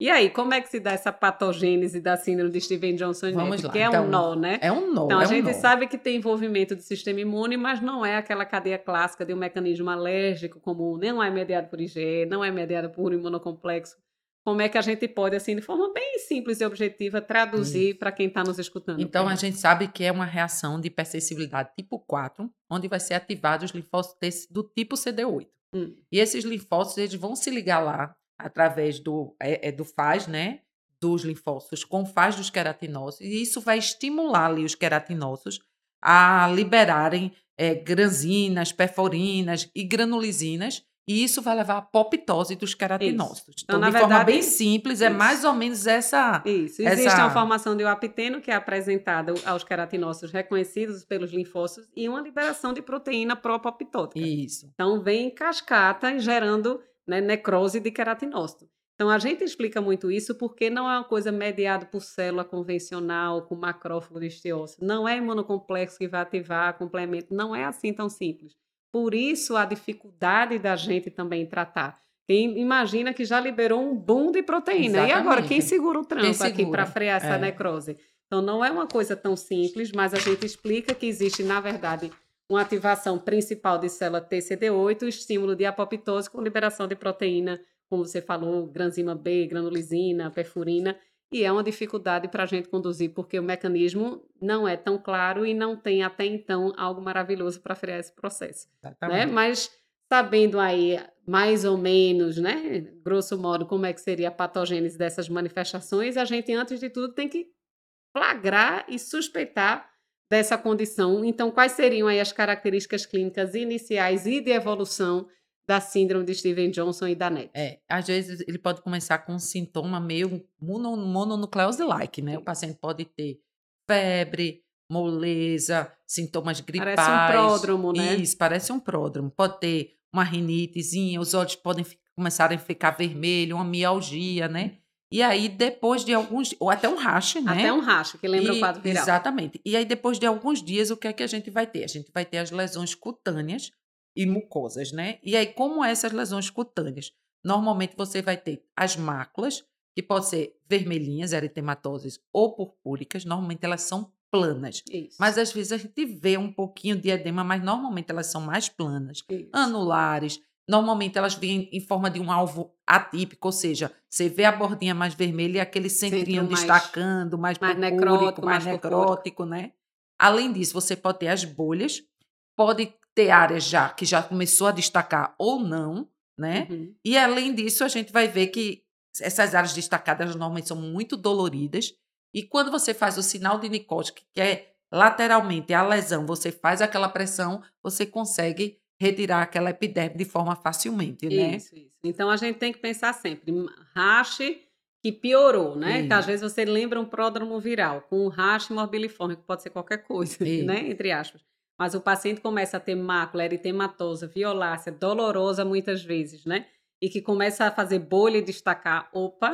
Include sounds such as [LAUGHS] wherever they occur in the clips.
E aí, como é que se dá essa patogênese da síndrome de Steven Johnson Vamos lá. Que é então, um nó, né? É um nó. Então, é a um gente nó. sabe que tem envolvimento do sistema imune, mas não é aquela cadeia clássica de um mecanismo alérgico comum, não é mediado por IgE, não é mediado por imunocomplexo. Como é que a gente pode, assim, de forma bem simples e objetiva, traduzir para quem está nos escutando? Então, a gente sabe que é uma reação de hipersensibilidade tipo 4, onde vai ser ativados os linfócitos do tipo CD8. Hum. E esses linfócitos eles vão se ligar lá através do, é, é do FAS, né? Dos linfócitos com o FAS dos queratinócitos, e isso vai estimular ali os queratinócitos a liberarem é, granzinas, perforinas e granulisinas, e isso vai levar à apoptose dos queratinócitos. Então, Então, na de forma verdade, bem simples, é isso. mais ou menos essa. Isso. essa- Existe uma formação de apiteno que é apresentada aos queratinócitos reconhecidos pelos linfócitos e uma liberação de proteína pró-apoptótica. Isso. Então, vem em cascata gerando né, necrose de queratinócito. Então, a gente explica muito isso porque não é uma coisa mediada por célula convencional, com macrófago de estiócito. Não é imunocomplexo que vai ativar complemento. Não é assim tão simples. Por isso, a dificuldade da gente também tratar. Quem imagina que já liberou um boom de proteína. E agora, Exatamente. quem segura o tranco aqui segura? para frear essa É. necrose? Então, não é uma coisa tão simples, mas a gente explica que existe, na verdade, uma ativação principal de célula TCD8, o estímulo de apoptose com liberação de proteína, como você falou, granzima B, granulizina, perfurina, e é uma dificuldade para a gente conduzir, porque o mecanismo não é tão claro e não tem até então algo maravilhoso para frear esse processo né? Mas sabendo aí mais ou menos, né, grosso modo, como é que seria a patogênese dessas manifestações, a gente antes de tudo tem que flagrar e suspeitar dessa condição. Então, quais seriam aí as características clínicas iniciais e de evolução da síndrome de Steven Johnson e da NET? É, às vezes ele pode começar com um sintoma meio mono, mononucleose-like, né? O paciente pode ter febre, moleza, sintomas gripais. Parece um pródromo, né? Isso, parece um pródromo. Pode ter uma rinitezinha, os olhos podem começarem a ficar vermelhos, uma mialgia, né? E aí, depois de alguns... Ou até um rache, né? Até um racho, que lembra o E- quadro viral. Exatamente. E aí, depois de alguns dias, o que é que a gente vai ter? A gente vai ter as lesões cutâneas e mucosas, né? E aí, como essas lesões cutâneas? Normalmente você vai ter as máculas, que podem ser vermelhinhas, eritematosas ou purpúricas. Normalmente elas são planas. Isso. Mas às vezes a gente vê um pouquinho de edema, mas normalmente elas são mais planas. Isso. Anulares. Normalmente elas vêm em forma de um alvo atípico, ou seja, você vê a bordinha mais vermelha e aquele centrinho mais- destacando, mais, mais purpúrico, necrótico, mais mais necrótico, né? Além disso, você pode ter as bolhas, pode ter áreas já que já começou a destacar ou não, né? Uhum. E além disso, a gente vai ver que essas áreas destacadas normalmente são muito doloridas. E quando você faz o sinal de Nicot, que é lateralmente a lesão, você faz aquela pressão, você consegue retirar aquela epiderme de forma facilmente, né? Isso, isso. Então a gente tem que pensar sempre, rache que piorou, né? Que às vezes você lembra um pródromo viral com um rache morbiliforme, que pode ser qualquer coisa, Isso. né? Entre aspas. Mas o paciente começa a ter mácula eritematosa, violácea, dolorosa muitas vezes, né? E que começa a fazer bolha e destacar, opa,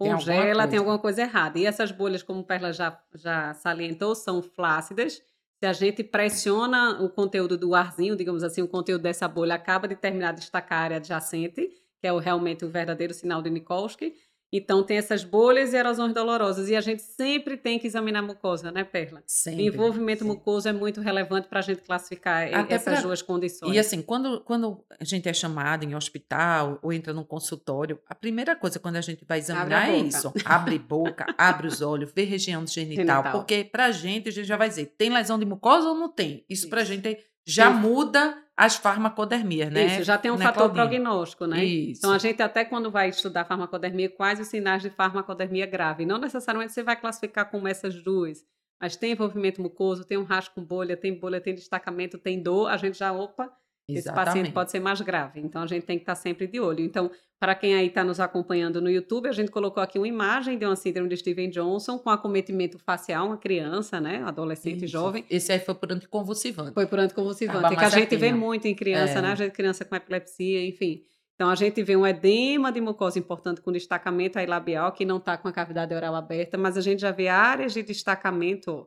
Tem alguma congela, tem coisa. alguma coisa errada. E essas bolhas, como o Perla já, já salientou, são flácidas. Se a gente pressiona o conteúdo do arzinho, digamos assim, o conteúdo dessa bolha acaba de terminar de destacar a área adjacente, que é o, realmente o verdadeiro sinal de Nikolsky. Então, tem essas bolhas e erosões dolorosas. E a gente sempre tem que examinar a mucosa, né, Perla? Sempre. Envolvimento sempre. mucoso é muito relevante para a gente classificar Até essas pra- duas condições. E assim, quando, quando a gente é chamado em hospital ou entra num consultório, a primeira coisa quando a gente vai examinar a é isso. Abre boca, [LAUGHS] abre os olhos, vê região genital. Genital. Porque pra gente, a gente já vai dizer, tem lesão de mucosa ou não tem? Isso, Isso. gente já Sim. muda as farmacodermias, né? Isso, já tem um né, fator Claudinha? prognóstico, né? Isso. Então, a gente até quando vai estudar farmacodermia, quais os sinais de farmacodermia grave? Não necessariamente você vai classificar como essas duas, mas tem envolvimento mucoso, tem um rastro com bolha, tem bolha, tem destacamento, tem dor, a gente já, opa, esse paciente Exatamente. pode ser mais grave. Então, a gente tem que estar sempre de olho. Então, para quem aí está nos acompanhando no YouTube, a gente colocou aqui uma imagem de uma síndrome de Steven Johnson com acometimento facial, uma criança, né? Adolescente Isso. jovem. Esse aí foi por anticonvulsivante. Foi por anticonvulsivante, Tava que a gente vê muito em criança, É. né? A gente criança com epilepsia, enfim. Então a gente vê um edema de mucosa importante com destacamento aí labial, que não está com a cavidade oral aberta, mas a gente já vê áreas de destacamento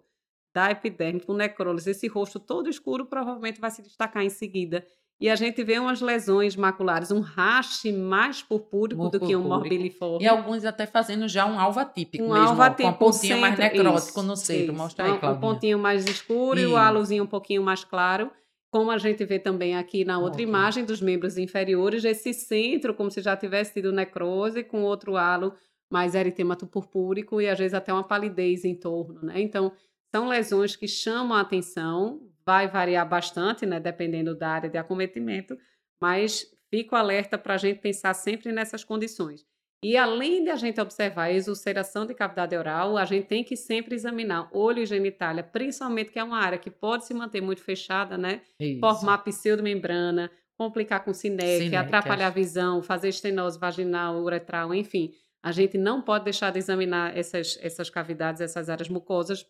da epiderme com necrólise. Esse rosto todo escuro provavelmente vai se destacar em seguida. e a gente vê umas lesões maculares, um raste mais purpúrico do que um morbiliforme. E alguns até fazendo já um alvo atípico um mesmo, alvo atípico, com um pontinho mais necrótico isso, no centro. Isso. Mostra aí, Claudinha. Um pontinho mais escuro isso. e o halozinho um pouquinho mais claro. Como a gente vê também aqui na outra okay. imagem dos membros inferiores, esse centro, como se já tivesse tido necrose, com outro halo mais eritemato purpúrico e às vezes até uma palidez em torno, né? Então, são lesões que chamam a atenção, vai variar bastante, né, dependendo da área de acometimento, mas fico alerta para a gente pensar sempre nessas condições. E além de a gente observar a exulceração de cavidade oral, a gente tem que sempre examinar olho e genitália, principalmente que é uma área que pode se manter muito fechada, né? Isso. Formar pseudomembrana, complicar com sinéquia, atrapalhar a visão, fazer estenose vaginal, uretral, enfim. A gente não pode deixar de examinar essas, essas cavidades, essas áreas mucosas,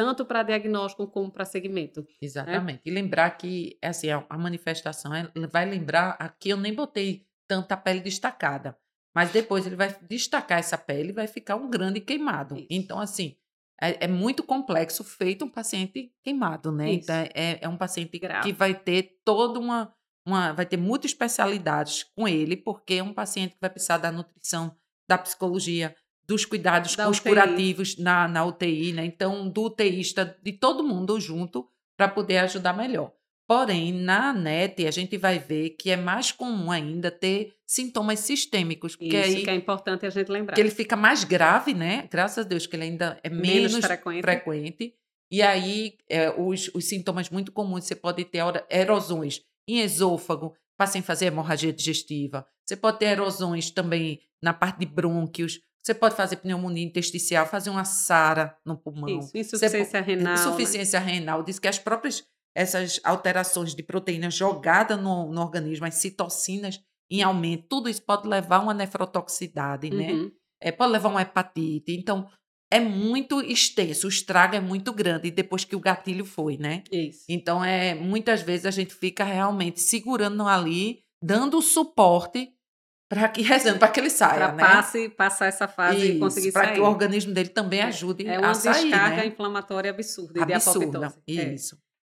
tanto para diagnóstico como para segmento. Né? Exatamente. Né? E lembrar que assim, a manifestação é, vai lembrar, aqui eu nem botei tanta pele destacada, mas depois ele vai destacar essa pele e vai ficar um grande queimado. Isso. Então, assim, é, é, muito complexo feito um paciente queimado, né? Isso. Então, é, é um paciente Grave. que vai ter toda uma, uma. vai ter muitas especialidades com ele, porque é um paciente que vai precisar da nutrição, da psicologia, dos cuidados da os curativos na, na UTI, né? Então, do UTIsta, de todo mundo junto, para poder ajudar melhor. Porém, na NET, a gente vai ver que é mais comum ainda ter sintomas sistêmicos. Porque Isso aí, que é importante a gente lembrar. Que ele fica mais grave, né? Graças a Deus que ele ainda é menos, menos frequente. frequente. E aí, é, os, os sintomas muito comuns, você pode ter erosões em esôfago, passem a fazer hemorragia digestiva. Você pode ter erosões também na parte de brônquios. Você pode fazer pneumonia intersticial, fazer uma SARA no pulmão. Isso, insuficiência pode, renal. Insuficiência né? renal. Diz que as próprias essas alterações de proteína jogada no, no organismo, as citocinas em aumento, tudo isso pode levar a uma nefrotoxicidade, né? uhum. né? É, pode levar a uma hepatite. Então, é muito extenso, o estrago é muito grande depois que o gatilho foi, né? Isso. Então, é, muitas vezes a gente fica realmente segurando ali, dando suporte para que rezando para que ele saia, pra né? Passe, passar essa fase Isso, e conseguir sair. Para que o organismo dele também é, ajude é a sair, É uma descarga inflamatória absurda, absurda. É. Isso.